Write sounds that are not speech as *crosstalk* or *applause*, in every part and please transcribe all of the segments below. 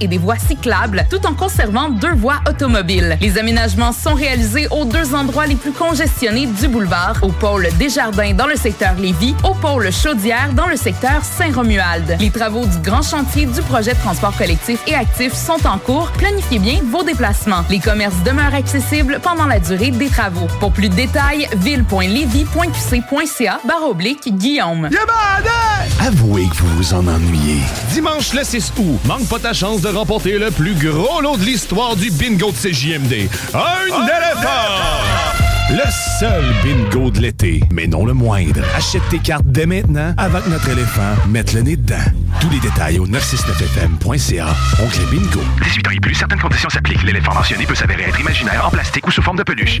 et des voies cyclables, tout en conservant deux voies automobiles. Les aménagements sont réalisés aux deux endroits les plus congestionnés du boulevard, au pôle Desjardins dans le secteur Lévis, au pôle Chaudière dans le secteur Saint-Romuald. Les travaux du grand chantier du projet de transport collectif et actif sont en cours. Planifiez bien vos déplacements. Les commerces demeurent accessibles pendant la durée des travaux. Pour plus de détails, ville.levy.qc.ca barre oblique Guillaume. Avouez que vous vous en ennuyez. Dimanche le 6 août, manque pas ta chance de remporter le plus gros lot de l'histoire du bingo de CJMD. Un éléphant! Le seul bingo de l'été, mais non le moindre. Achète tes cartes dès maintenant avant que notre éléphant mette le nez dedans. Tous les détails au 969fm.ca. Oncle Bingo. 18 ans et plus, certaines conditions s'appliquent. L'éléphant mentionné peut s'avérer être imaginaire, en plastique ou sous forme de peluche.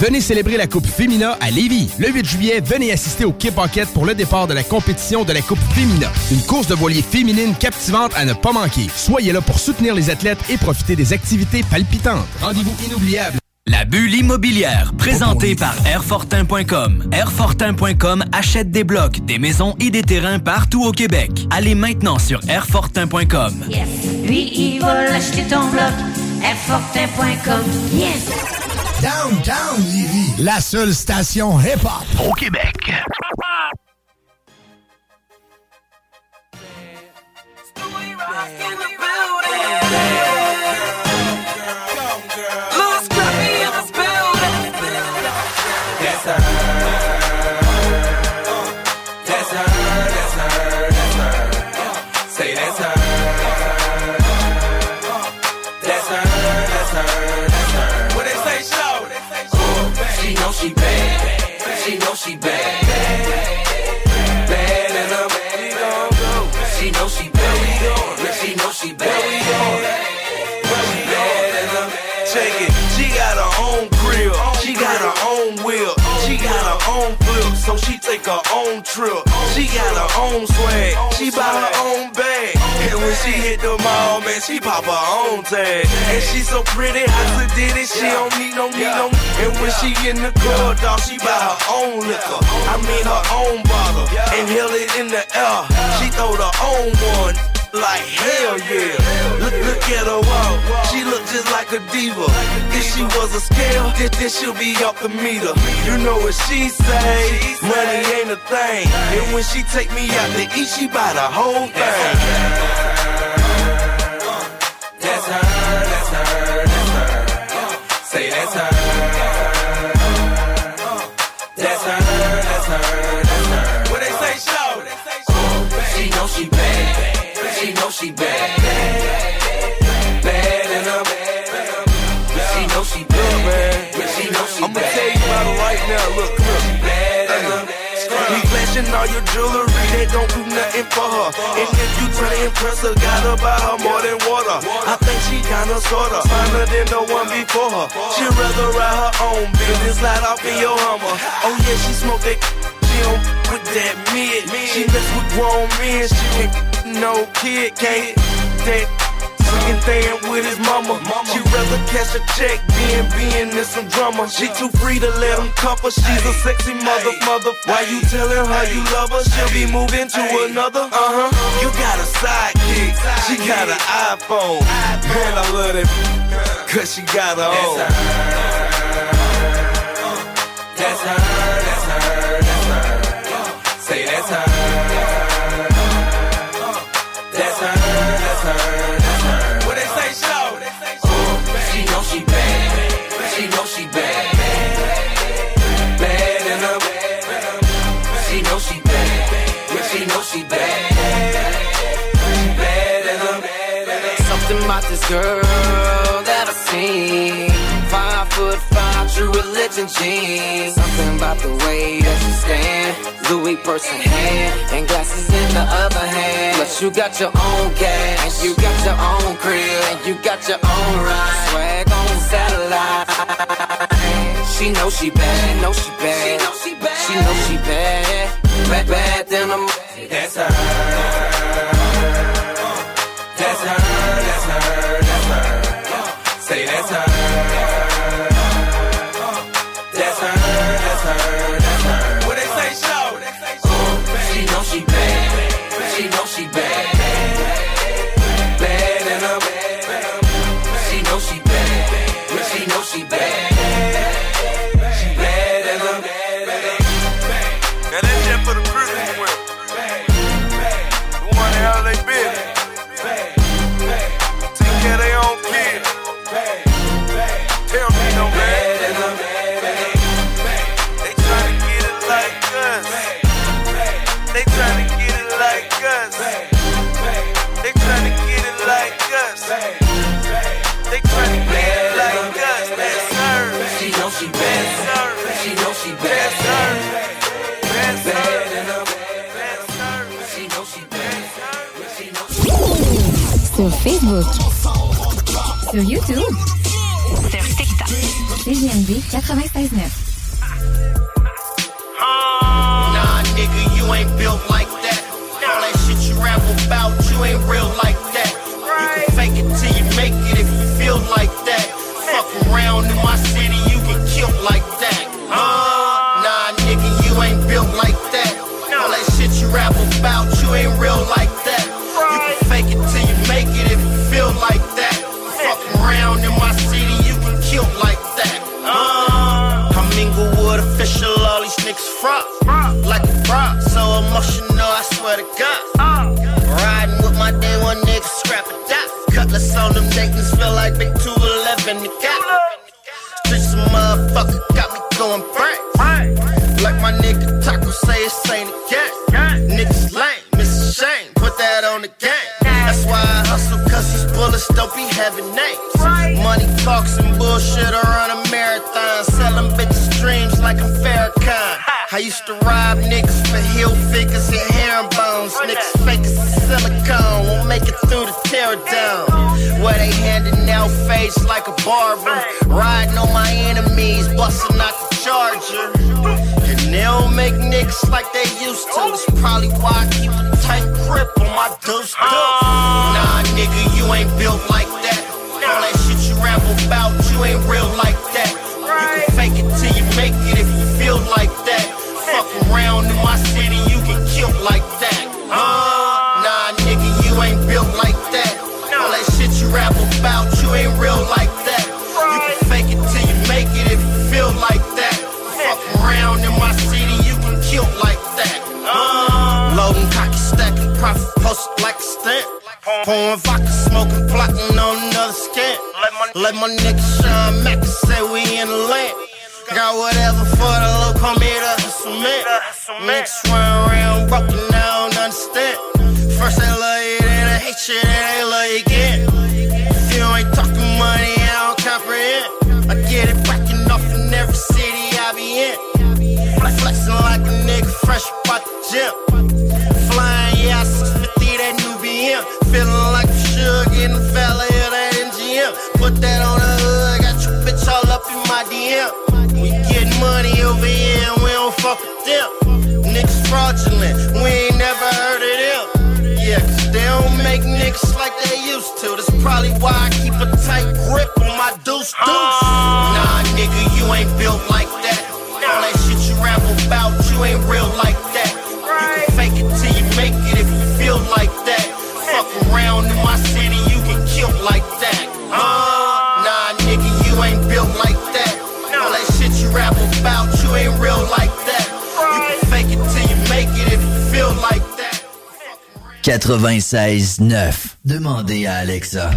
Venez célébrer la Coupe Fémina à Lévis. Le 8 juillet, venez assister au Kip Pocket pour le départ de la compétition de la Coupe Fémina. Une course de voilier féminine captivante à ne pas manquer. Soyez là pour soutenir les athlètes et profiter des activités palpitantes. Rendez-vous inoubliable. La bulle immobilière, présentée par Airfortin.com. Airfortin.com achète des blocs, des maisons et des terrains partout au Québec. Allez maintenant sur Airfortin.com. Yes. Lui, il va acheter ton bloc. Airfortin.com. Yes. Downtown Lévis, la seule station hip-hop. Au Québec. Take her own trip. She got her own swag. She buy her own bag. And when she hit the mall, man, she pop her own tag. And she so pretty, I said did it. She don't need no need no. And when she in the club, dog, she buy her own liquor. I mean her own bottle. And held it in the air. She throw the own one like hell yeah. Look, look at her walk. She look just like a diva. If she was a scale, then, then she'll be off the meter. You know what she say? Money ain't a thing. And when she take me out to eat, she buy the whole thing. She know she bad. Bad bad and I'm She know she bad. man. She know she I'ma tell you about it right now. Look, here. bad and I'm He flashing all your jewelry, that don't do nothing for her. And if you try to impress her, gotta buy her more than water. I think she kinda sorta finer than the one before her. She rather ride her own business, slide off in your Hummer. Oh yeah, she smoke that. *laughs* She don't with that mid. She mess with grown men. She no kid, can't that. Chicken thing with his mama. She rather cash a check than being in some drama. She too free to let him cuff her. She's a sexy mother, mother. Why you telling her you love her? She'll be moving to another. Uh huh. You got a sidekick. She got an iPhone. Man, I love that. Cause she got her own. That's her, that's her, that's her. Say that's her. Girl that I seen. Five foot five, true religion jeans. Something about the way that she stand. Louis purse in hand, and glasses in the other hand. Plus you got your own cash, and you got your own crib, and you got your own ride. Swag on satellite. She know she bad, she know she bad, she know she bad, she know she bad, bad, bad than a. That's her, that's her, that's her. Say that's her. Facebook. Sur YouTube. Sur TikTok. CGMD 96.9. niggas, feel like big 211 the cat. This motherfucker got me going frank. Like my nigga Taco say, it's ain't a gang. Niggas lame, miss a shame, put that on the game. That's why I hustle, cause these bullets don't be having names. Money talks and bullshit, I run a marathon, selling bitches dreams like I'm Farrakhan. I used to rob niggas for heel figures and herringbones. Niggas fake as silicone, won't make it through the tear down. Where they handing out face like a barber. Riding on my enemies, busting out the charger. And they don't make niggas like they used to. That's probably why I keep a tight grip on my deuce deuce. Nah, nigga, you ain't built like that. All that shit you ramble about, you ain't real like that. You can fake it till you make Pouring vodka, smoking, plotting on another scant. Let my nigga Sean Mack say we in the land. Got whatever for the low, come here to hustle man. Niggas run around broken, I don't understand. First they love you, then they hate you, then they love you again. If you ain't talking money, I don't comprehend. I get it backing off in every city I be in. Flexing like a nigga fresh out the gym. DM. We get money over here and we don't fuck with them. Niggas fraudulent, we ain't never heard of them. Yeah, cause they don't make niggas like they used to. That's probably why I 96.9. Demandez à Alexa.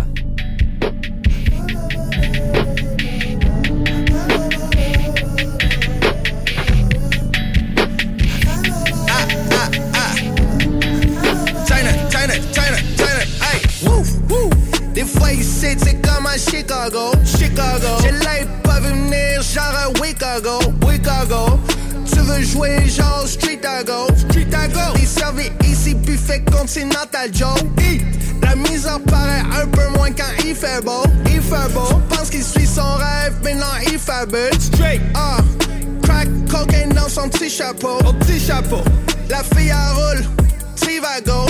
China, China, China, China, hey, woo, woo. Des fois ici, c'est comme à Chicago, Chicago. J'ai l'œil pas vu venir, genre à Chicago, Chicago. Veux jouer genre Street Go, Street Go. Les servis ici, buffet continental Joe. Hi. La misère paraît un peu moins quand il fait beau, il fait. Pense qu'il suit son rêve, mais non, il fabule. Straight, ah. Crack cocaine dans son petit chapeau, au petit chapeau. La fille à roule, Trivago.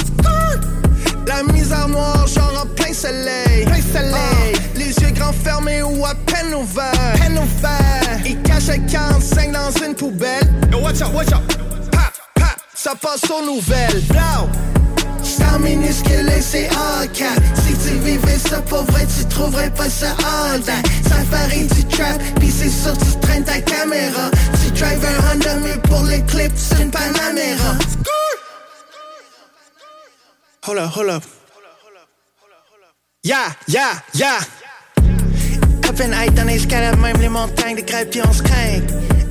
La misère noire, genre en plein soleil. Plein soleil. les fermés ou à peine ouverts. Peine ouverts. Il cache un 45 dans une poubelle. Yo, watch out, watch out. Pa, pa, ça passe aux nouvelles. Blow. Star minuscule et c'est cap Si tu vivais ça pour vrai, tu trouverais pas ça day Ça varie du trap, pis c'est sûr tu traînes ta caméra Tu drives un Honda mais pour les clips c'est une Panamera Hold up, hold up. Yeah, yeah, yeah. Peine high dans l'escalade, même les montagnes, des crêpes, puis on se craint.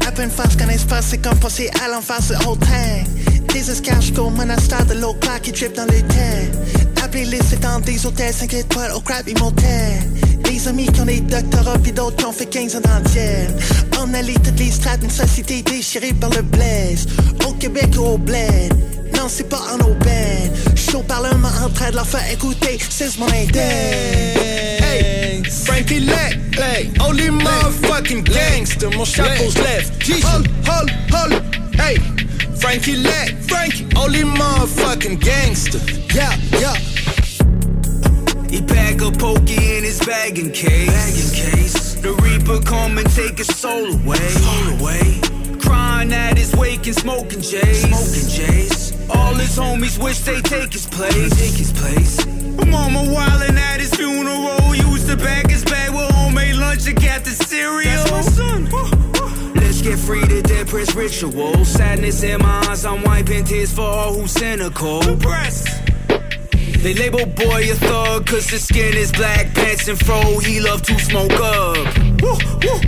À peine face qu'un espace, c'est comme passer à l'en face de whole tank. Des escarres jusqu'au monastère de l'eau claire qui drip dans le temps. Appelez-les, c'est dans des hôtels 5 étoiles au crap motel. Des amis qui ont des doctorats, puis d'autres qui ont fait 15 ans d'antienne. On allie toutes les strates, une société déchirée par le blaze. Au Québec ou au bled. Non, c'est pas en aubaine. Chaud parlement en train de leur faire écouter, c'est mon index. Hey, Frankie hey, only motherfucking gangster. Mon chapeau's left. Hold, hold, hold, hey, Frankie Lack, Frankie, only motherfucking gangster. Yeah, yeah. He pack a pokey in his bagging case. Bagging case. The Reaper come and take his soul away. Soul away. Crying at his wake and smoking J's. Smoking J's. All his homies wish they take his place. Take his place. Mama wildin' at his funeral. Used to pack his bag with homemade lunch and got the cereal. That's my son. Let's get free to dead press ritual. Sadness in my eyes, I'm wiping tears for all who's cynical. Press. They label boy a thug cause his skin is black, pants and fro, he love to smoke up. Woo, woo.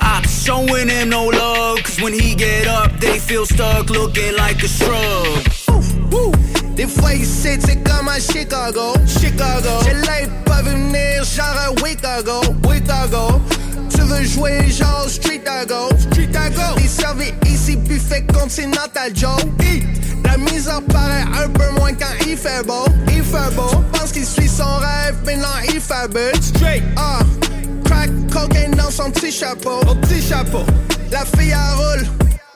I'm showing him no love cause when he get up, they feel stuck looking like a shrub. Woo. Des fois ici, c'est comme à Chicago, Chicago. J'ai l'œil pas venir, genre à Chicago, Chicago. Tu veux jouer genre street à go. Street à go. Les servis ici, buffet continental Joe. Hi. La misère paraît un peu moins quand il fait beau. Il fait beau. Pense qu'il suit son rêve, mais non, il fait but. Straight. Ah. Crack cocaine dans son petit chapeau. Au petit chapeau. La fille à roule.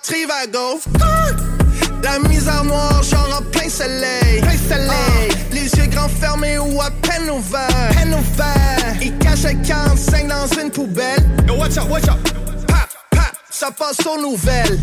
Trivago. Ah. La misère noire, genre en plein soleil. Plein soleil. Ah. Les yeux grands fermés ou à peine ouverts. Peine ouverts. Il cache un 45 dans une poubelle. Yo, watch out, watch out. Pa, pa, ça passe aux nouvelles.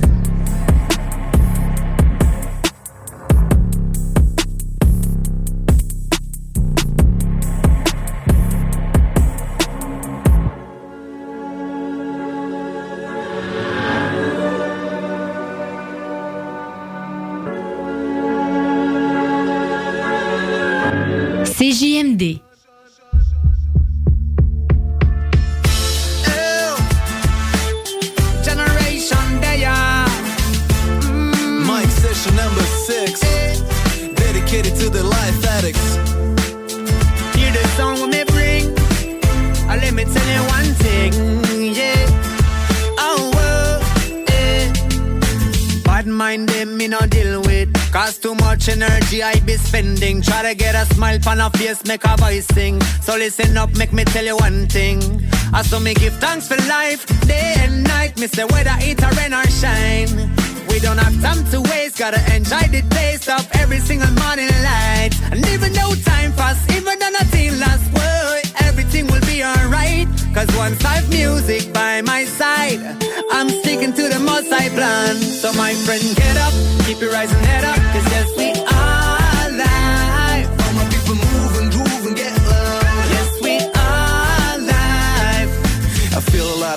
On a face, make a voice sing. So listen up, make me tell you one thing. I saw me give thanks for life, day and night. Me say whether it a rain or shine. We don't have time to waste, gotta enjoy the taste of every single morning light. And even though time pass, even though nothing lasts, boy, everything will be alright. Cause once I've music by my side, I'm sticking to the most I plan. So my friend, get up, keep your rising head up, cause yes, we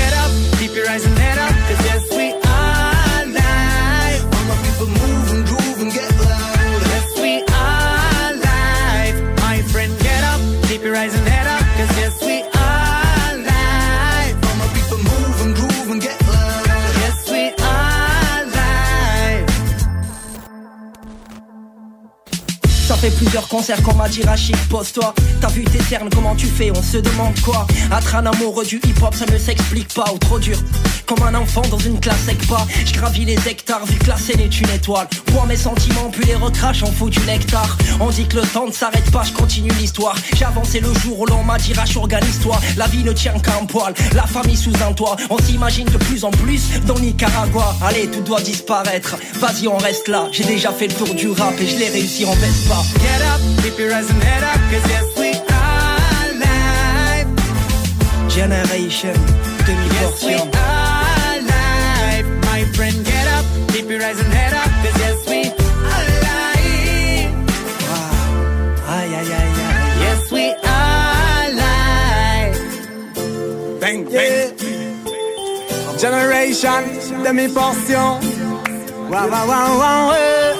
get up, keep your eyes and head up, cause yes, we plusieurs concerts dit Rachid, pose-toi. T'as vu tes cernes, comment tu fais On se demande quoi Être un amoureux du hip-hop, ça ne s'explique pas, ou trop dur. Comme un enfant dans une classe avec pas. Je gravis les hectares, vu que la scène est une étoile. Bois mes sentiments, puis les recrache, on fout du nectar. On dit que le temps ne s'arrête pas, je continue l'histoire. J'ai avancé le jour où l'on m'a dit Rach, organise-toi. La vie ne tient qu'à un poil, la famille sous un toit. On s'imagine de plus en plus dans Nicaragua. Allez, tout doit disparaître. Vas-y, on reste là. J'ai déjà fait le tour du rap et je l'ai réussi en baisse pas. Get up, keep your eyes and head up, cause yes, we are live. Generation, demi-portion. Keep your eyes and head up, cause yes, we are live. Aïe, aïe, aïe, aïe. Yes, we are live. Bang, bang. Generation, demi-portion. Wow, wow, wow, wow, eh.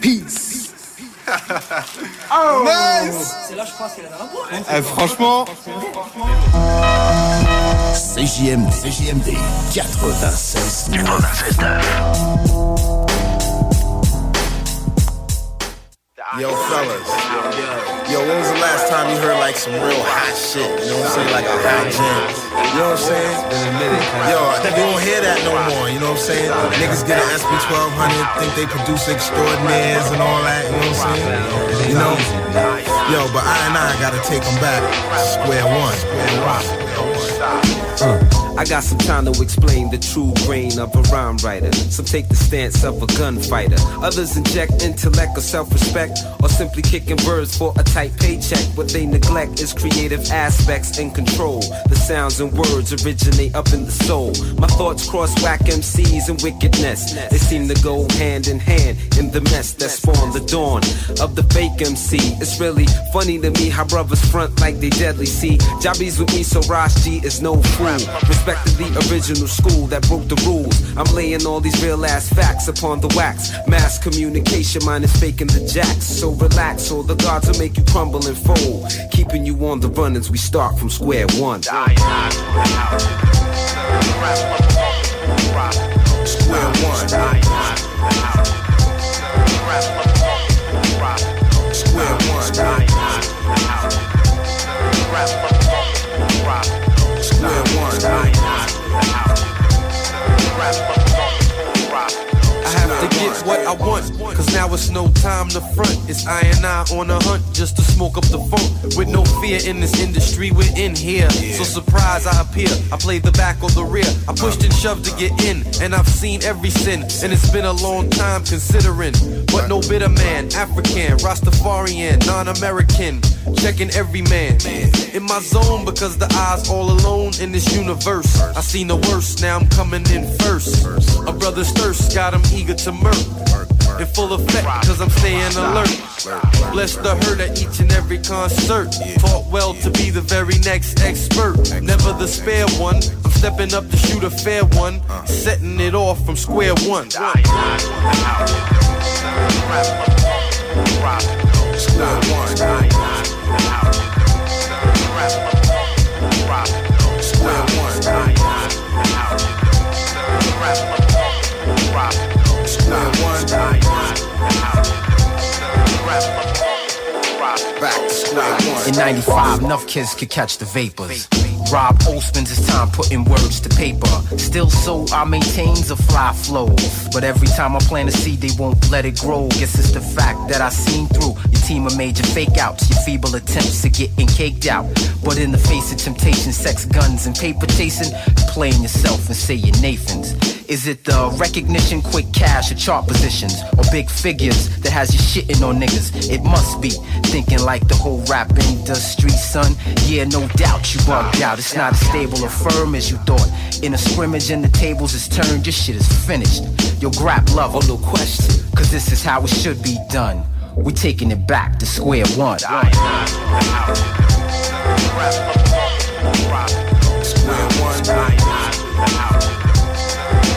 Peace. Oh. Nice. C'est là, je pense qu'elle a la voix. Eh, franchement. CJMD, CJMD 96 Yo, fellas. Yo, when was the last time you heard like some real hot shit? You know what I'm saying? Like a hot jam. You know what I'm saying? Yo, you don't hear that no more. You know what I'm saying? Niggas get an SP 1200, think they produce extraordinaires and all that. You know what I'm saying? You know? Yo, but I and I gotta take them back. Square one. Square one. Uh, I got some time to explain the true grain of a rhyme writer. Some take the stance of a gunfighter. Others inject intellect or self-respect, or simply kicking birds for a tight paycheck. What they neglect is creative aspects and control. The sounds and words originate up in the soul. My thoughts cross whack MCs and wickedness. They seem to go hand in hand in the mess that spawned the dawn of the fake MC. It's really funny to me how brothers front like they deadly. See, Jobbies with me, so G is no fool. Respect to the original school that broke the rules. I'm laying all these real ass facts upon the wax. Mass communication, mine is faking the jacks. So relax, or the gods will make you crumble and fold. Keeping you on the run as we start from square one. Square one. Square one. What I want, cause now it's no time to front. It's I and I on a hunt just to smoke up the funk. With no fear in this industry, we're in here. So surprise I appear, I play the back or the rear. I pushed and shoved to get in, and I've seen every sin. And it's been a long time considering. But no bitter man, African, Rastafarian, non-American. Checking every man. In my zone because the eyes all alone in this universe. I seen the worst, now I'm coming in first. A brother's thirst got him eager to murk. In full effect, cause I'm staying alert. Bless the hurt at each and every concert. Taught well to be the very next expert. Never the spare one. I'm stepping up to shoot a fair one. Setting it off from square one. Square one. Square one. One. In 95, enough kids could catch the vapors. Rob O spends his time putting words to paper. Still so I maintains a fly flow. But every time I plant a seed, they won't let it grow. Guess it's the fact that I seen through your team of major fake outs, your feeble attempts to getting caked out. But in the face of temptation, sex, guns, and paper chasing, playing yourself and say you're Nathan's. Is it the recognition, quick cash, or chart positions, or big figures that has you shitting on niggas? It must be thinking like the whole rap industry, son. Yeah, no doubt you bugged out. It's not as stable or firm as you thought. In a scrimmage and the tables is turned, your shit is finished. Yo, grab love, no question, cause this is how it should be done. We taking it back to square one. Square one.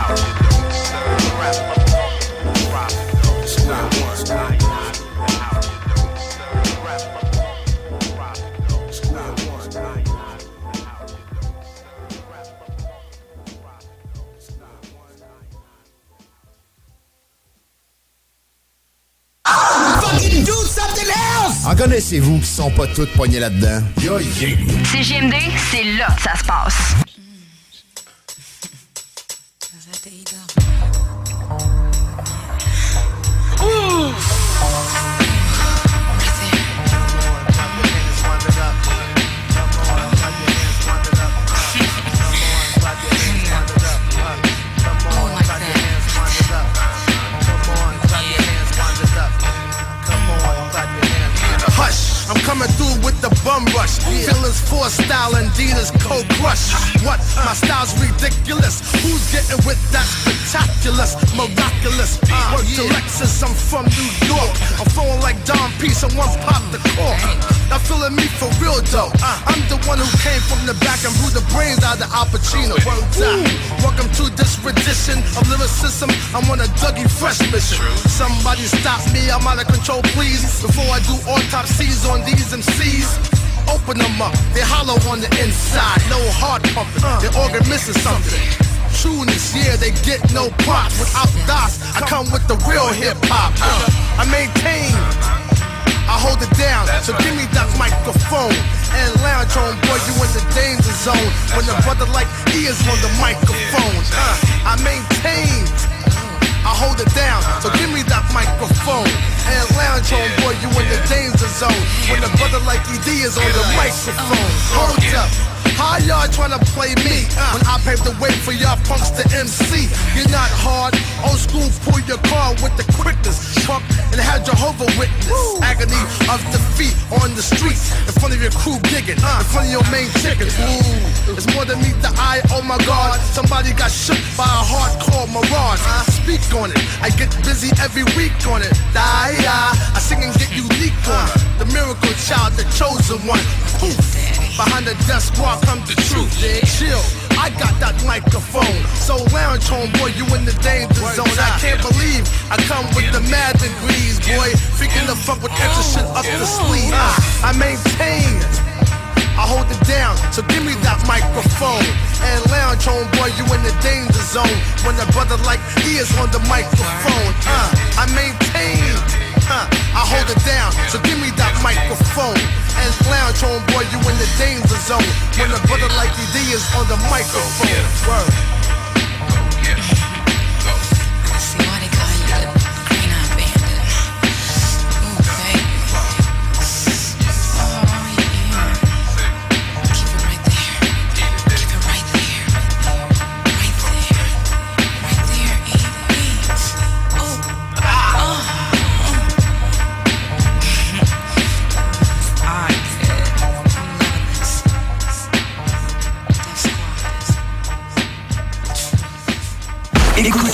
house. En connaissez-vous qui sont pas toutes poignées là-dedans? Yo, yeah. CGMD, c'est là que ça se passe. Is on the microphone, uh, I maintain. I hold it down, so give me that microphone and lounge on, boy, you in the danger zone. When the brother like ED is on the microphone, hold up. How y'all tryna play me when I paved the way for y'all punks to MC? You're not hard. Old school, pull your car with the quickness. Jehovah witness. Agony of defeat on the streets in front of your crew gigging, in front of your main chicken. Ooh, it's more than meet the eye. Oh my God, somebody got shook by a hardcore mirage. Speak on it. I get busy every week on it. Die, I sing and get unique on it. The miracle child, the chosen one. Poof. Behind the desk squad come the truth. Chill. I got that microphone. So lounge home, boy, you in the danger zone. I can't believe I come with the mad degrees, boy. Freaking the fuck with extra shit up the sleeve. I maintain. I hold it down, so give me that microphone and lounge home, boy. You in the danger zone when a brother like he is on the microphone. Uh, I maintain. Uh, I hold it down, so give me that microphone and lounge home, boy. You in the danger zone when a brother like ED is on the microphone. Word.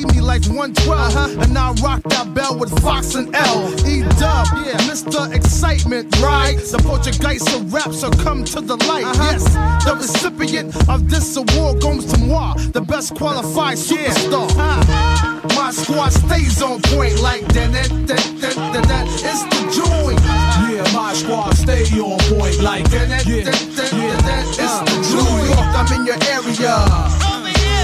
me like 112. And I rock that bell with Fox and L. E dub, yeah, Mr. Excitement, right? The Portuguese of rap, so come to the light. Yes, the recipient of this award goes to moi, the best qualified superstar. Ah, My squad stays on point like that. that, that, that, that, that. It's the joint. Yeah, my squad stay on point like that. that, Yeah, that, that, that, that. It's Uh, the New joint. York, I'm in your area.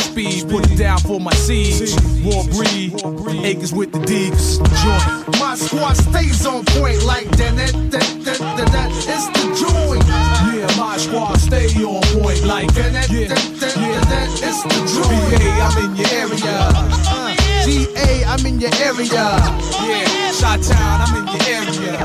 speed, put it down for my seeds. War breed, acres with the Deeks. Joint. My squad stays on point like that. that, that, that, that, that. It's the joint. Yeah, my squad stay on point like that. that, Yeah, that, that, yeah. that, that. It's the joint. BA, I'm in your area. Uh, GA, I'm in your area. Yeah, Shot Town, I'm in your area.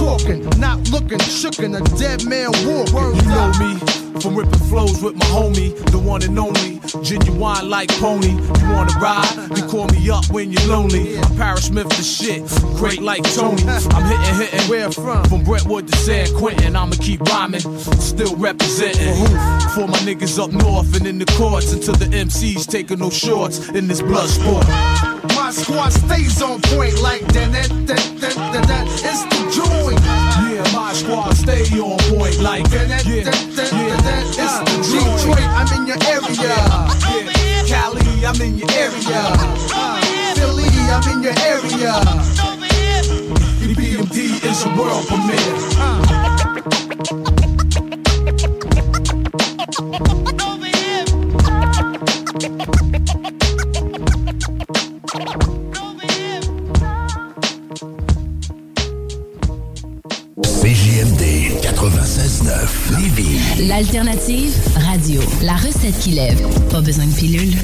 Talking, not looking, shookin' a dead man walking. You know me from ripping flows with my homie, the one and only, genuine like pony. You wanna ride? You call me up when you're lonely. I'm Paris Smith the shit, great like Tony. I'm hitting, hitting. Where from? From Brentwood to San Quentin. I'ma keep rhyming, still representing. For my niggas up north and in the courts until the MCs taking no shorts in this blood sport. My squad stays on point like that, that, that, that, that, that. It's the joint. Yeah, my squad stay on point like that, that, yeah, that, that, yeah. that. It's the Detroit. I'm in your area. Yeah, Cali, I'm in your area. Uh, Philly, I'm in your area. BMD is a world premiere. CJMD 96.9 Lévis. L'alternative radio. La recette qui lève. Pas besoin de pilule.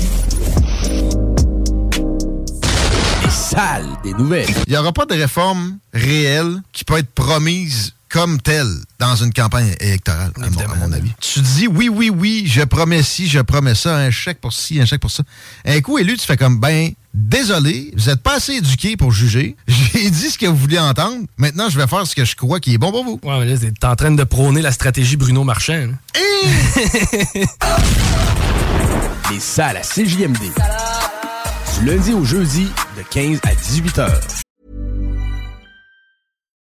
Les salles des nouvelles. Il n'y aura pas de réforme réelle qui peut être promise comme telle dans une campagne électorale, à mon, à mon avis. Tu dis oui, oui, oui, je promets ci, je promets ça, un chèque pour ci, un chèque pour ça. Un coup élu, tu fais comme, ben, désolé, vous n'êtes pas assez éduqué pour juger. *laughs* J'ai dit ce que vous vouliez entendre. Maintenant, je vais faire ce que je crois qui est bon pour vous. Ouais, mais là, t'es en train de prôner la stratégie Bruno Marchand. *laughs* Les salles à CJMD. Du lundi au jeudi, de 15 à 18 heures.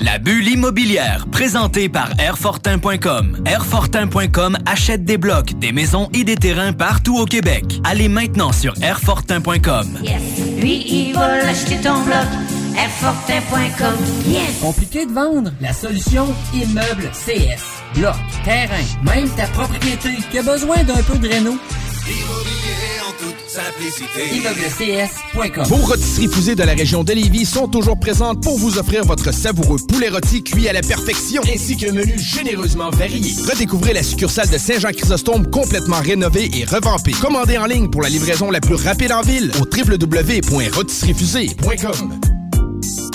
La bulle immobilière, présentée par Airfortin.com. Airfortin.com achète des blocs, des maisons et des terrains partout au Québec. Allez maintenant sur Airfortin.com. Lui, il va l'acheter ton bloc. Airfortin.com. Yes! Compliqué de vendre? La solution Immeuble CS. Bloc, terrain, même ta propriété qui a besoin d'un peu de réno. Immobilier en toute simplicité. Vos rôtisseries fusées de la région de Lévis sont toujours présentes pour vous offrir votre savoureux poulet rôti cuit à la perfection, ainsi qu'un menu généreusement varié. Redécouvrez la succursale de Saint-Jean-Chrysostome complètement rénovée et revampée. Commandez en ligne pour la livraison la plus rapide en ville au www.rôtisseriefusée.com.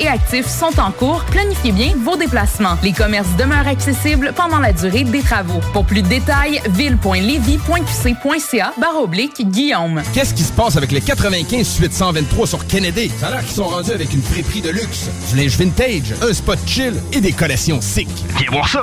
et actif sont en cours. Planifiez bien vos déplacements. Les commerces demeurent accessibles pendant la durée des travaux. Pour plus de détails, ville.levy.qc.ca barre oblique Guillaume. Qu'est-ce qui se passe avec les 95 suite 123 sur Kennedy? Ça a l'air qu'ils sont rendus avec une friperie de luxe, du linge vintage, un spot chill et des collations sick. Viens voir ça!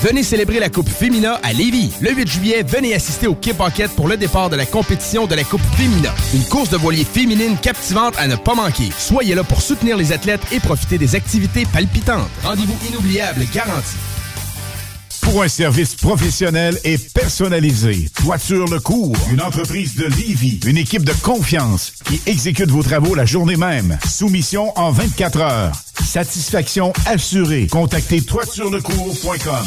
Venez célébrer la Coupe Fémina à Lévis. Le 8 juillet, venez assister au Kip Pocket pour le départ de la compétition de la Coupe Fémina. Une course de voilier féminine captivante à ne pas manquer. Soyez là pour soutenir les athlètes et profiter des activités palpitantes. Rendez-vous inoubliable garanti. Pour un service professionnel et personnalisé, Toiture Le Cours, une entreprise de Livy, une équipe de confiance qui exécute vos travaux la journée même. Soumission en 24 heures. Satisfaction assurée. Contactez toiturelecours.com.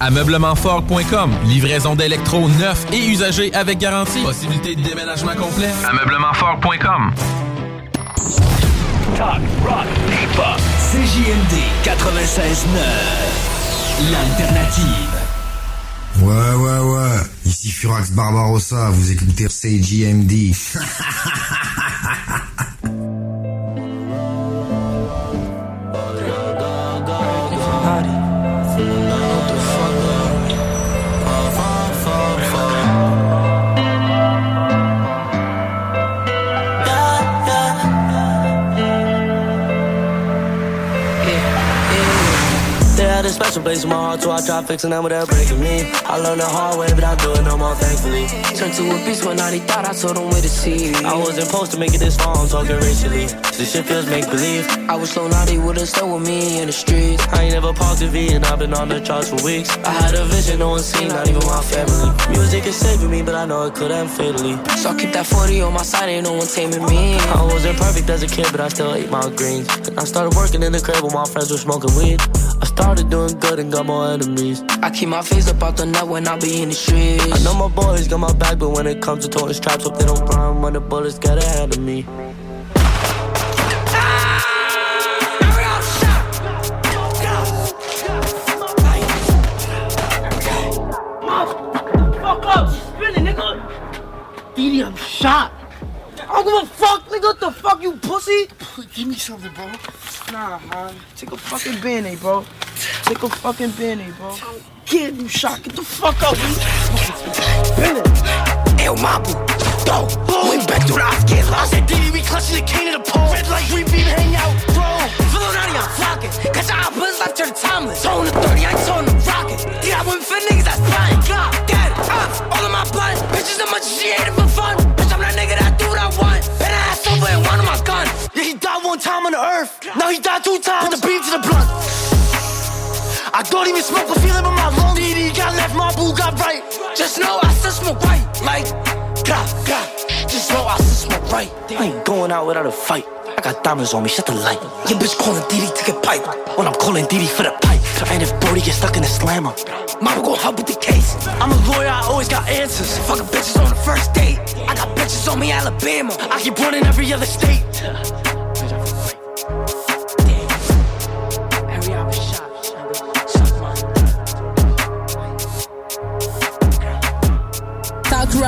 Ameublementfort.com. Livraison d'électro neufs et usagés avec garantie. Possibilité de déménagement complet. Ameublementfort.com. Talk, rock, hip-hop. CJMD 96.9. L'alternative. Ouais, ouais, ouais. Ici Furax Barbarossa, vous écoutez CJMD. *laughs* a special place in my heart, so I tried fixing them without breaking me. I learned the hard way, but I do it no more, thankfully. Turned to a beast when I thought I told him where to see. I wasn't supposed to make it this far, I'm talking racially. This shit feels make believe. I was slow naughty, would've stayed with me in the streets. I ain't never paused the V, and I've been on the charts for weeks. I had a vision, no one seen, not even my family. Music is saving me, but I know it could end fatally. So I keep that 40 on my side, ain't no one taming me. I wasn't perfect as a kid, but I still ate my greens. And I started working in the crib when my friends were smoking weed. I started doing good and got more enemies. I keep my face up out the net when I be in the streets. I know my boys got my back, but when it comes to toting straps, hope they don't run when the bullets get ahead of me. Fuck up, spinning, nigga. Edie, I'm shot. I don't give a fuck, nigga. What the fuck, you pussy? Give me something, bro. Nah, man. Take a fucking band bro. Take a fucking band bro. Kid, you shot. Get the fuck up, dude. Bennett. Eu mabu, go, we back to the get lost. I said, Diddy, we clutching the king of the pole. Red light, we beam, hang out, bro. Fill it out, I'm flocking. Cause I buzz left her timeless. Throwing the 30, I told the rocket. Yeah, I win for niggas, that's fine. God, dead, up, uh, all of my blood. Bitches, how much she ate it for fun. Silver one of my gun. Yeah, he died one time on the earth. Now he died two times. Put the beef to the blunt. I don't even smoke a feeling, but my lung DD got left, my boo got right. Just know I still smoke right. Like, God, God. Just know I still smoke right. I ain't going out without a fight. I got diamonds on me, shut the light. Your bitch calling DD to get pipe. When I'm calling DD for the pipe. And if Brody gets stuck in a slammer, mama gon' help with the case. I'm a lawyer, I always got answers. Fucking bitches on the first date. I got bitches on me, Alabama. I keep running every other state.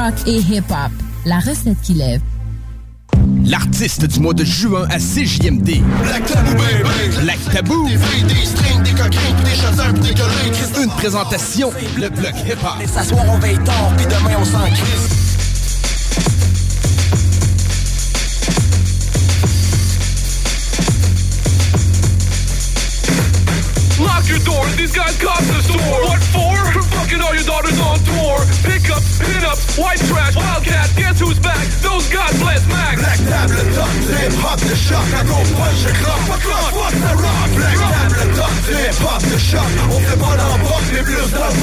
Rock et hip-hop. La recette qui lève. L'artiste du mois de juin à CJMD. Black Tabou, baby. Black Tabou. Des vrais, des strings, des coquins, pis des chasseurs, pis des gueulins. Une présentation, le bloc hip-hop. Et s'asseoir, on veille tard, pis demain, on s'en crisse. Lock your door, these guys cops the store. What for? For? Fucking all your daughters on tour. Pick up, hit up, white trash, wildcat, guess who's back? Those God bless Max. Black table top, hip hop de choc, à gros punch, je clock, pas clock, fuck the rock. Black table top, hip hop de choc, on fait pas l'embroc, les blues dans le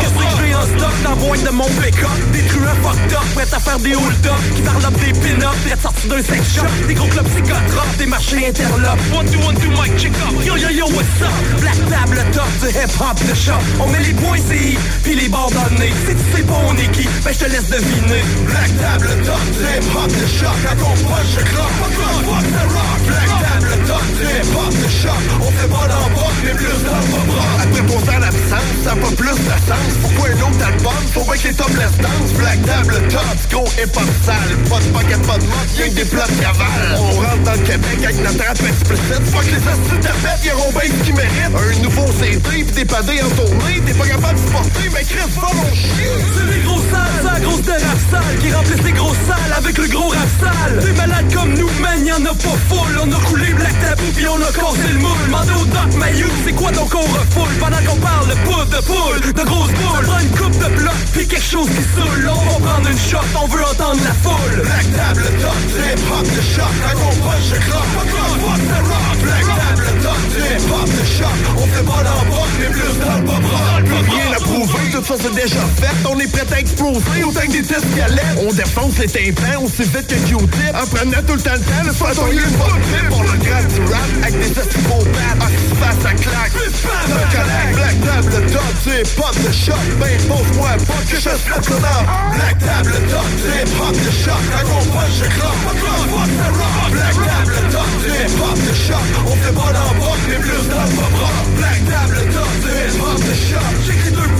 Qu'est-ce que j'ai en stock dans la boîte de mon pick-up? Des truands fucked up, prêts à faire des hold-up Qui parlent des pin-up, prêts à sortir d'un sex shop Des gros clubs psychotropes, des marchés interlopes One, two, one, two, mic, check up. Yo yo yo, what's up? Black table top du hip-hop de shop On met les points CI, puis les bords dans le nez Si tu sais pas on est qui, ben je te laisse deviner. Black table top, hip hop de choc, à gros punch, je clock, pas fuck the rock. Black table de choc, on fait pas dans le pop Après pour faire l'absence, ça pas plus de sens. Pourquoi un autre album? Faut bien que les topless dance. Black table top, gros hip hop sale. Pas de paquet, pas de mode, y'a que des plats de cavale. On rentre dans le Québec avec notre rap explicite. Fuck les astuces de fête, y'a Robin qui mérite. Un nouveau CD pis des padés en tournée. T'es pas capable de supporter, mais Chris, va mon chien. C'est les gros sales, la grosse de rap Qui remplissent les grosses salles avec le gros rap Des malades comme nous, man, y'en a pas full On a coulé Black Tabou puis on a cassé le moule. Mandé au Doc Mayou, c'est quoi donc on refoule? Pendant qu'on parle de poudre, de poule, de grosses boules. Prend une coupe de bloc puis quelque chose qui saoule. On va prendre une shot, on veut entendre la foule. Black table top, hip hop de choc, à gros punch, je ça c'est déjà fait. On est prêt à exploser autant que des tests galettes. On défonce les tympans aussi vite que Q-tip. En prenant tout le temps le temps, le façon il est pas le Pour le du rap, avec des estivaux bad, ah, qui se passe à claque. Le collègue, black table top, hip hop de choc, ben pose-moi pas que je le nom. Black table top, hip hop de choc, à gros punch, je fuck the rock. Black table top, hip hop de choc, on fait pas dans le pop rock. Black table top, hip hop de choc, j'écris deux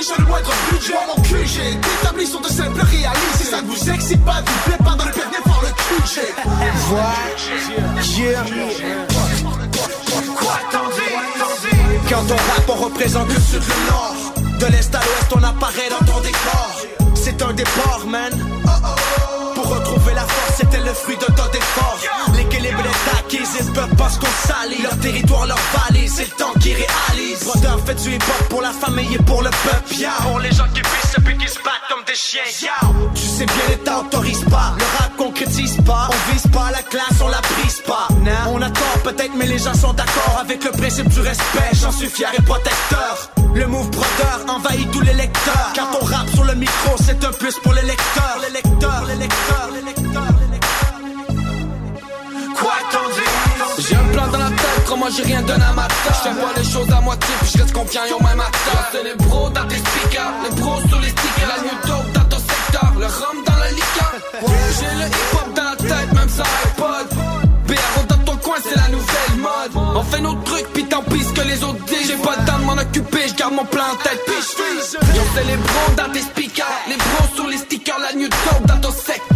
à le moindre budget Moi mon QG sont de simples réalités Si ça ne vous excite pas Vous plaît pas dans le permis par le QG Quoi t'en Quand on rappe, on représente le sud, le nord. De l'est à l'ouest, on apparaît dans ton décor. C'est un départ, man. Pour retrouver la force, c'était le fruit de ton effort. L'équilibre est acquis, ils peuvent pas se salir. Leur territoire, leur vallée, c'est le temps qui réalise. Brother, fait du hip-hop pour la famille et pour le peuple. Yeah. Pour les gens qui pissent puis qui se battent comme des chiens. Yeah. Tu sais bien, l'État autorise pas. Le rap concrétise pas. On vise pas la classe, on la brise pas. On a tort peut-être, mais les gens sont d'accord avec le principe du respect. J'en suis fier et protecteur. Le move brother envahit tous les lecteurs. Quand on rappe sur le micro, c'est un plus pour les lecteurs. Les lecteurs, les lecteurs, les lecteurs, crois-moi j'ai rien donné à ma tête Je vois les choses à moitié, puis je reste confiant, yo même tête C'est les pros dans tes speakers, les pros sur les stickers. La new dope dans ton secteur, le rhum dans la liqueur. J'ai le hip-hop dans la tête, même sans iPod BRO dans ton coin, c'est la nouvelle mode. On fait nos trucs, puis tant pis ce que les autres disent. J'ai pas le temps de m'en occuper, je garde mon plan en tête, puis je Yo c'est les pros dans tes speakers, les pros sur les stickers La new dope dans ton secteur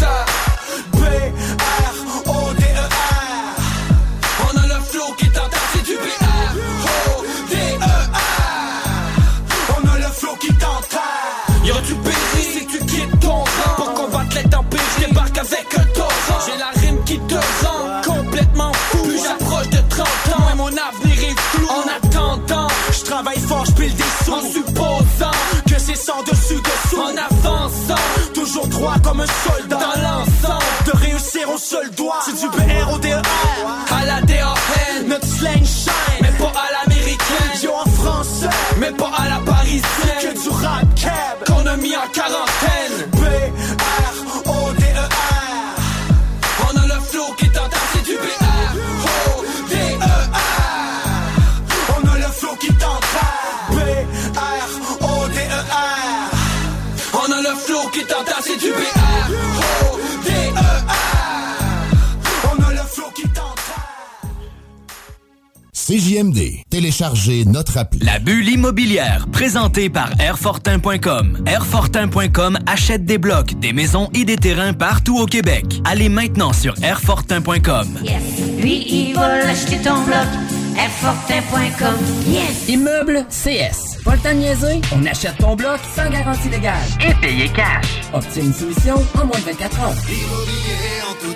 En supposant que c'est sans dessus dessous En avançant, toujours droit comme un soldat. Dans l'ensemble, de réussir au seul doigt. C'est du BR au à la DAN Notre slang shine, mais pas à l'américaine. Yo en français, mais pas à la parisienne. Que du rap cab, qu'on a mis en 40 CJMD. Téléchargez notre appli. La bulle immobilière, présentée par Airfortin.com. Airfortin.com achète des blocs, des maisons et des terrains partout au Québec. Allez maintenant sur Airfortin.com. Lui, il va acheter ton bloc. Airfortin.com. Yes! Immeuble CS. Pas le temps de niaiser? On achète ton bloc sans garantie légale. Et payer cash. Obtiens une soumission en moins de 24 heures. Immobilier en toute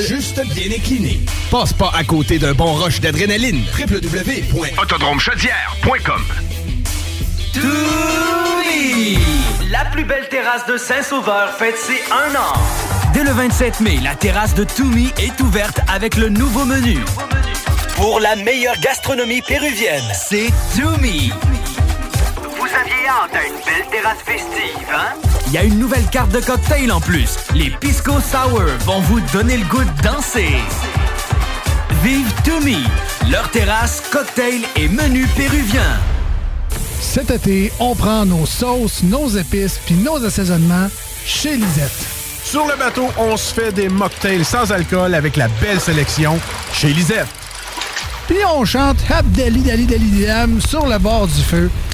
juste bien incliné. Passe pas à côté d'un bon rush d'adrénaline. www.autodromechaudière.com! La plus belle terrasse de Saint-Sauveur fête ses un an. Dès le 27 mai, la terrasse de Toumi est ouverte avec le nouveau menu. Pour la meilleure gastronomie péruvienne, c'est Toumi. Hâte à une belle terrasse festive, hein? Il y a une nouvelle carte de cocktail en plus. Les Pisco Sour vont vous donner le goût de danser. Vive Toumi, leur terrasse, cocktail et menu péruvien. Cet été, on prend nos sauces, nos épices puis nos assaisonnements chez Lisette. Sur le bateau, on se fait des mocktails sans alcool avec la belle sélection chez Lisette. Puis on chante Abdali Dali Dali Dam sur le bord du feu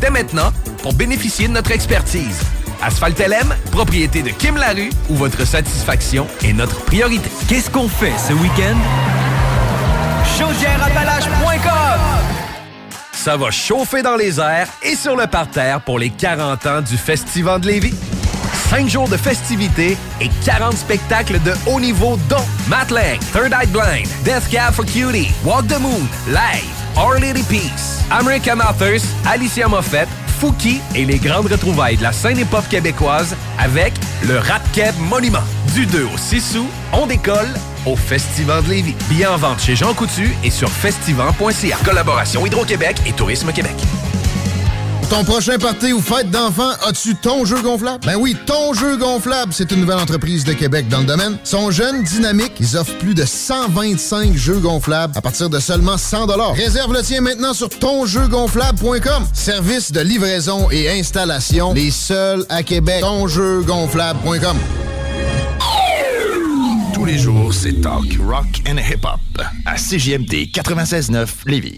dès maintenant pour bénéficier de notre expertise. Asphalt LM, propriété de Kim Larue, où votre satisfaction est notre priorité. Qu'est-ce qu'on fait ce week-end? Chaudièreappalaches.com Ça va chauffer dans les airs et sur le parterre pour les 40 ans du Festival de Lévis. 5 jours de festivités et 40 spectacles de haut niveau dont Matt Lang, Third Eye Blind, Death Cab for Cutie, Walk the Moon, Live, Our Lady Peace, American Authors, Alicia Moffett, Fouki et les grandes retrouvailles de la scène hip-hop québécoise avec le Rap Monument. Du 2 au 6 août, on décolle au Festival de Lévis. Billets en vente chez Jean Coutu et sur festival.ca. Collaboration Hydro-Québec et Tourisme Québec. Ton prochain party ou fête d'enfants, as-tu ton jeu gonflable? Ben oui, ton jeu gonflable, c'est une nouvelle entreprise de Québec dans le domaine. Sont jeunes, dynamiques, ils offrent plus de 125 jeux gonflables à partir de seulement 100 Réserve le tien maintenant sur tonjeugonflable.com. Service de livraison et installation, les seuls à Québec. Tonjeugonflable.com. Tous les jours, c'est talk, rock and hip-hop à CJMD 96.9 Lévis.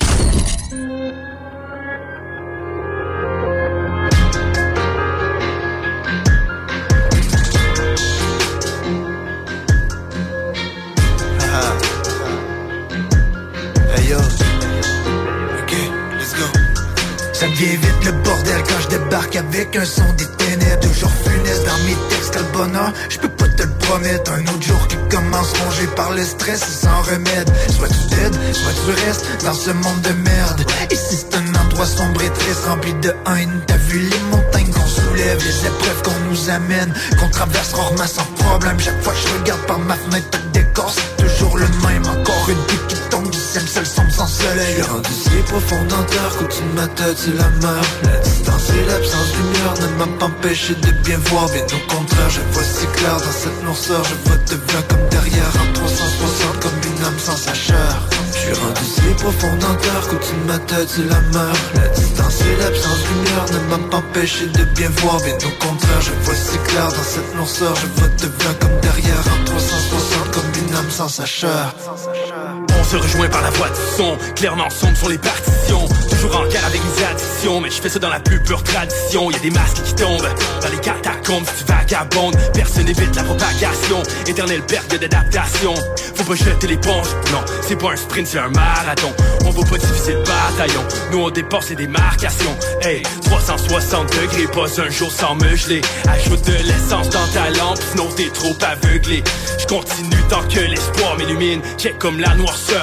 Je débarque avec un son des ténèbres. Toujours funeste dans mes textes, le bonheur, je peux pas te le promettre. Un autre jour qui commence rongé par le stress sans remède. Soit tu t'aides, soit tu restes dans ce monde de merde. Ici c'est un endroit sombre et triste rempli de haine T'as vu les montagnes qu'on soulève, les épreuves qu'on nous amène Qu'on traverse rarement sans problème. Chaque fois que je regarde par ma fenêtre, c'est toujours le même Encore une pique qui tombe du ciel, seul sombre sans soleil. Rendu si profond dans terre qu'au-dessus de ma tête c'est la mer La distance et l'absence lumière ne m'a pas empêché de bien voir. Bien au contraire, je vois si clair dans cette noirceur. Je vois devant comme derrière en 360 comme une âme sans sa chair Je suis rendu si profond terre qu'au-dessus de ma tête c'est la mer La distance et l'absence lumière ne m'a pas empêché de bien voir. Bien au contraire, je vois si clair dans cette noirceur. Je vois devant comme derrière en 360 comme une âme sans sa chair On se rejoint par la voix du son, clairement sombre sur les partitions. Toujours en guerre avec mes addictions, mais je fais ça dans la plus pure tradition. Y a des masques qui tombent dans les catacombes, si tu vagabondes. Personne n'évite la propagation, éternelle perte d'adaptation. Faut pas jeter l'éponge, non, c'est pas un sprint, c'est un marathon. On va pas diviser le bataillon, nous on dépasse les démarcations. Hey, 360 degrés, pas un jour sans me geler. Ajoute de l'essence dans ta lampe, sinon t'es trop aveuglé. Je continue tant que l'espoir m'illumine. Check comme la noirceur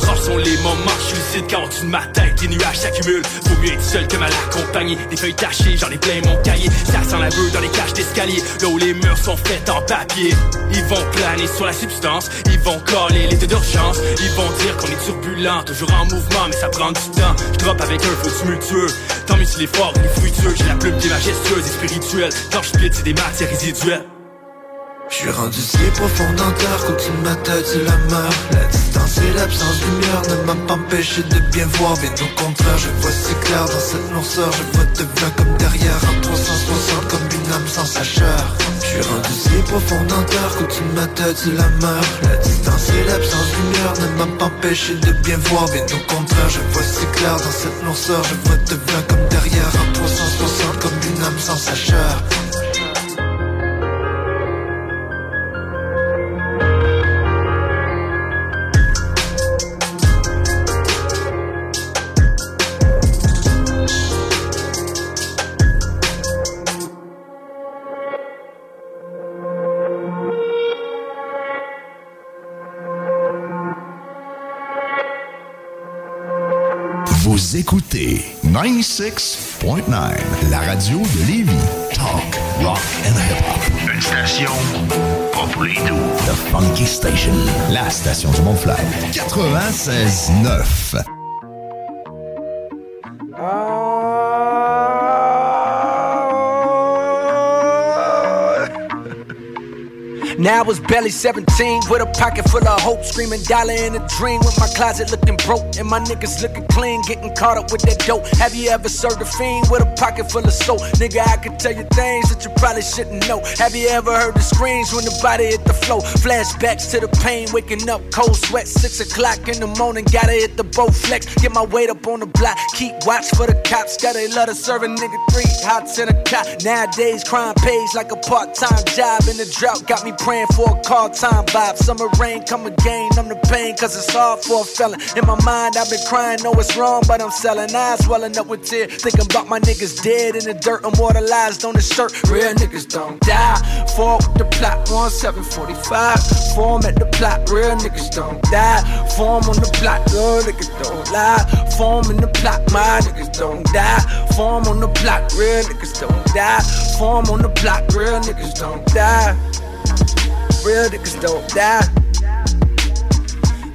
Rares sont les moments, lucide quand au-dessus de ma tête, les nuages s'accumulent. Faut mieux être seul que mal accompagné. Des feuilles tachées, j'en ai plein mon cahier. Ça sent la beuh dans les cages d'escalier. Là où les murs sont faits en papier. Ils vont planer sur la substance, ils vont coller l'état d'urgence. Ils vont dire qu'on est turbulent, toujours en mouvement, mais ça prend du temps. Je drop avec un feu tumultueux. Tant mieux s'il est fort, il est. J'ai la plume qui est majestueuse et spirituelle. Quand je c'est des matières résiduelles. Je suis rendu si profond dans terre qu'au-dessus de ma la mer La distance et l'absence de lumière ne m'a pas empêché de bien voir. Bien au contraire, je vois si clair dans cette noirceur. Je vois devant comme derrière en 360 comme une âme sans sa chair Je suis rendu si profond dans terre qu'au-dessus de ma la mer La distance et l'absence de ne m'a pas empêché de bien voir. Bien au contraire, je vois si clair dans cette noirceur. Je vois devant comme derrière en 360 comme une âme sans sa 96.9, la radio de Lévis. Talk, rock and hip-hop. Une station pas pour les doux. The Funky Station, la station du Mont-Fly. 96.9. Now I was barely 17 with a pocket full of hope, screaming dollar in dream with my closet looking broke and my niggas looking clean, getting caught up with that dope. Have you ever served a fiend with a pocket full of soap? Nigga, I could tell you things that you probably shouldn't know. Have you ever heard the screams when the body hit the floor? Flashbacks to the pain, waking up cold sweat, six o'clock in the morning, gotta hit the bow flex, get my weight up on the block, keep watch for the cops, gotta love to serve a nigga three hots in a cop. Nowadays, crime pays like a part-time job, and the drought got me praying for a call time vibe. Summer rain come again, I'm the pain, cause it's hard for a felon. In my mind, I've been crying, know it's wrong, but I'm selling eyes, swelling up with tears. Thinking about my niggas dead in the dirt, immortalized on the shirt. Real niggas don't die. Fall with the plot, 1745. Form at the plot, real niggas don't die. Form on the plot, real niggas don't lie. Form in the plot, my niggas don't die. Form on the plot, real niggas don't die. Form on the plot, real niggas don't die. Real niggas don't die.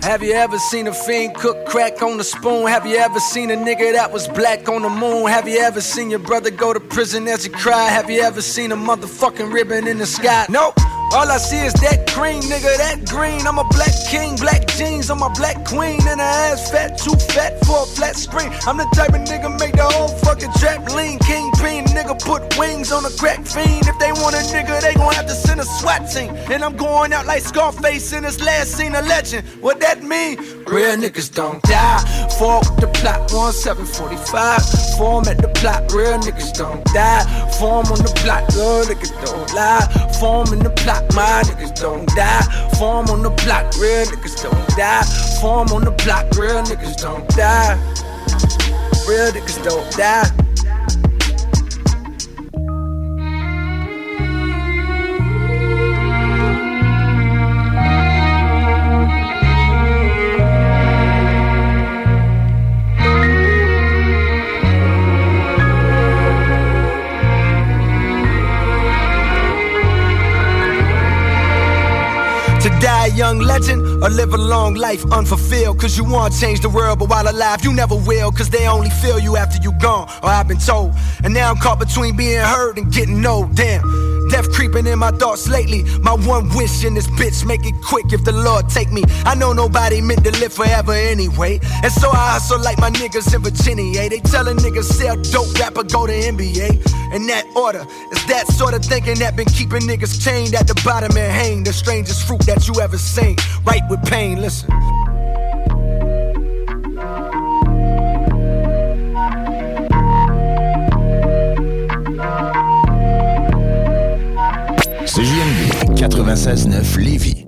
Have you ever seen a fiend cook crack on the spoon? Have you ever seen a nigga that was black on the moon? Have you ever seen your brother go to prison as he cried? Have you ever seen a motherfucking ribbon in the sky? Nope. All I see is that green, nigga, that green. I'm a black king, black jeans, I'm a black queen. And her ass fat, too fat for a flat screen. I'm the type of nigga make the whole fucking trap lean. Kingpin, nigga put wings on a crack fiend. If they want a nigga, they gon' have to send a SWAT team. And I'm going out like Scarface in his last scene, a legend. What that mean? Real niggas don't die. With the plot, 1745. Form at the plot, real niggas don't die. Form on the plot, real niggas don't lie. Form in the plot. My niggas don't die. Form on the block, real niggas don't die. Form on the block, real niggas don't die. Real niggas don't die. Legend or live a long life unfulfilled. Cause you wanna change the world, but while alive, you never will. Cause they only feel you after you gone, or I've been told. And now I'm caught between being heard and getting old. Damn. Death creeping in my thoughts lately. My one wish in this bitch, make it quick if the Lord take me. I know nobody meant to live forever anyway. And so I hustle like my niggas in Virginia. They tellin' niggas sell dope, rapper go to NBA. In that order, it's that sort of thinking that been keeping niggas chained at the bottom and hang. The strangest fruit that you ever seen. Right with pain, listen. 96.9 Lévis.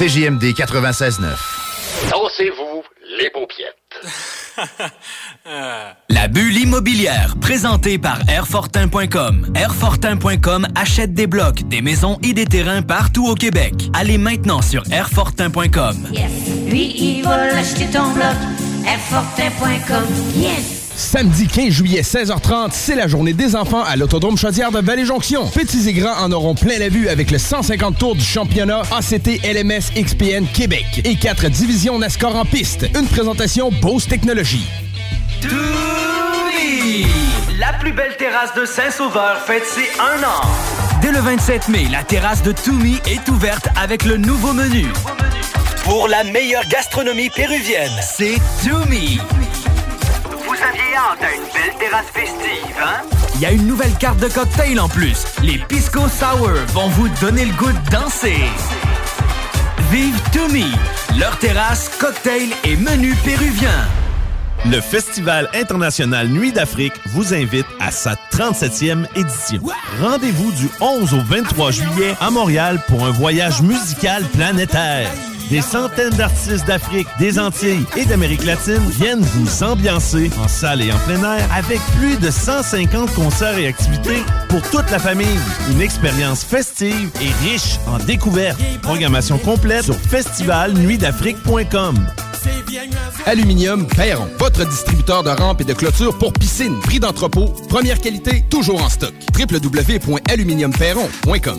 CJMD 96.9. Dansez-vous les paupiètes. *laughs* La bulle immobilière, présentée par Airfortin.com. Airfortin.com achète des blocs, des maisons et des terrains partout au Québec. Allez maintenant sur Airfortin.com. Lui, il va l'acheter ton bloc. Airfortin.com. Yes! Samedi 15 juillet, 16h30, c'est la journée des enfants à l'Autodrome Chaudière de Vallée-Jonction. Petits et grands en auront plein la vue avec le 150 tours du championnat ACT LMS XPN Québec et quatre divisions NASCAR en piste. Une présentation Bose Technologies. La plus belle terrasse de Saint-Sauveur fête ses un an. Dès le 27 mai, la terrasse de Toumi est ouverte avec le nouveau menu. Pour la meilleure gastronomie péruvienne, c'est Toumi. Une belle terrasse festive, hein? Il y a une nouvelle carte de cocktail en plus. Les Pisco Sour vont vous donner le goût de danser. Vive Toumi, leur terrasse, cocktail et menu péruvien. Le Festival international Nuit d'Afrique vous invite à sa 37e édition. Rendez-vous du 11 au 23 juillet à Montréal pour un voyage musical planétaire. Des centaines d'artistes d'Afrique, des Antilles et d'Amérique latine viennent vous ambiancer en salle et en plein air avec plus de 150 concerts et activités pour toute la famille. Une expérience festive et riche en découvertes. Programmation complète sur festivalnuitdafrique.com. Aluminium Perron, votre distributeur de rampes et de clôtures pour piscine. Prix d'entrepôt, première qualité, toujours en stock. www.aluminiumperron.com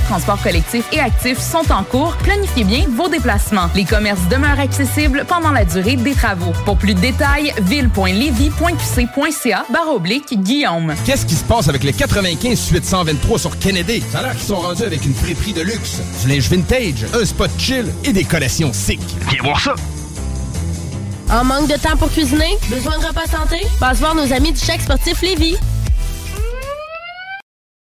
de transport collectif et actif sont en cours. Planifiez bien vos déplacements. Les commerces demeurent accessibles pendant la durée des travaux. Pour plus de détails, ville.levy.qc.ca barre oblique Guillaume. Qu'est-ce qui se passe avec les 95 suite 123 sur Kennedy? Ça a l'air qu'ils sont rendus avec une friperie de luxe, du linge vintage, un spot chill et des collations sick. Viens voir ça! En manque de temps pour cuisiner? Besoin de repas santé? Passe voir nos amis du Chèque Sportif Lévis.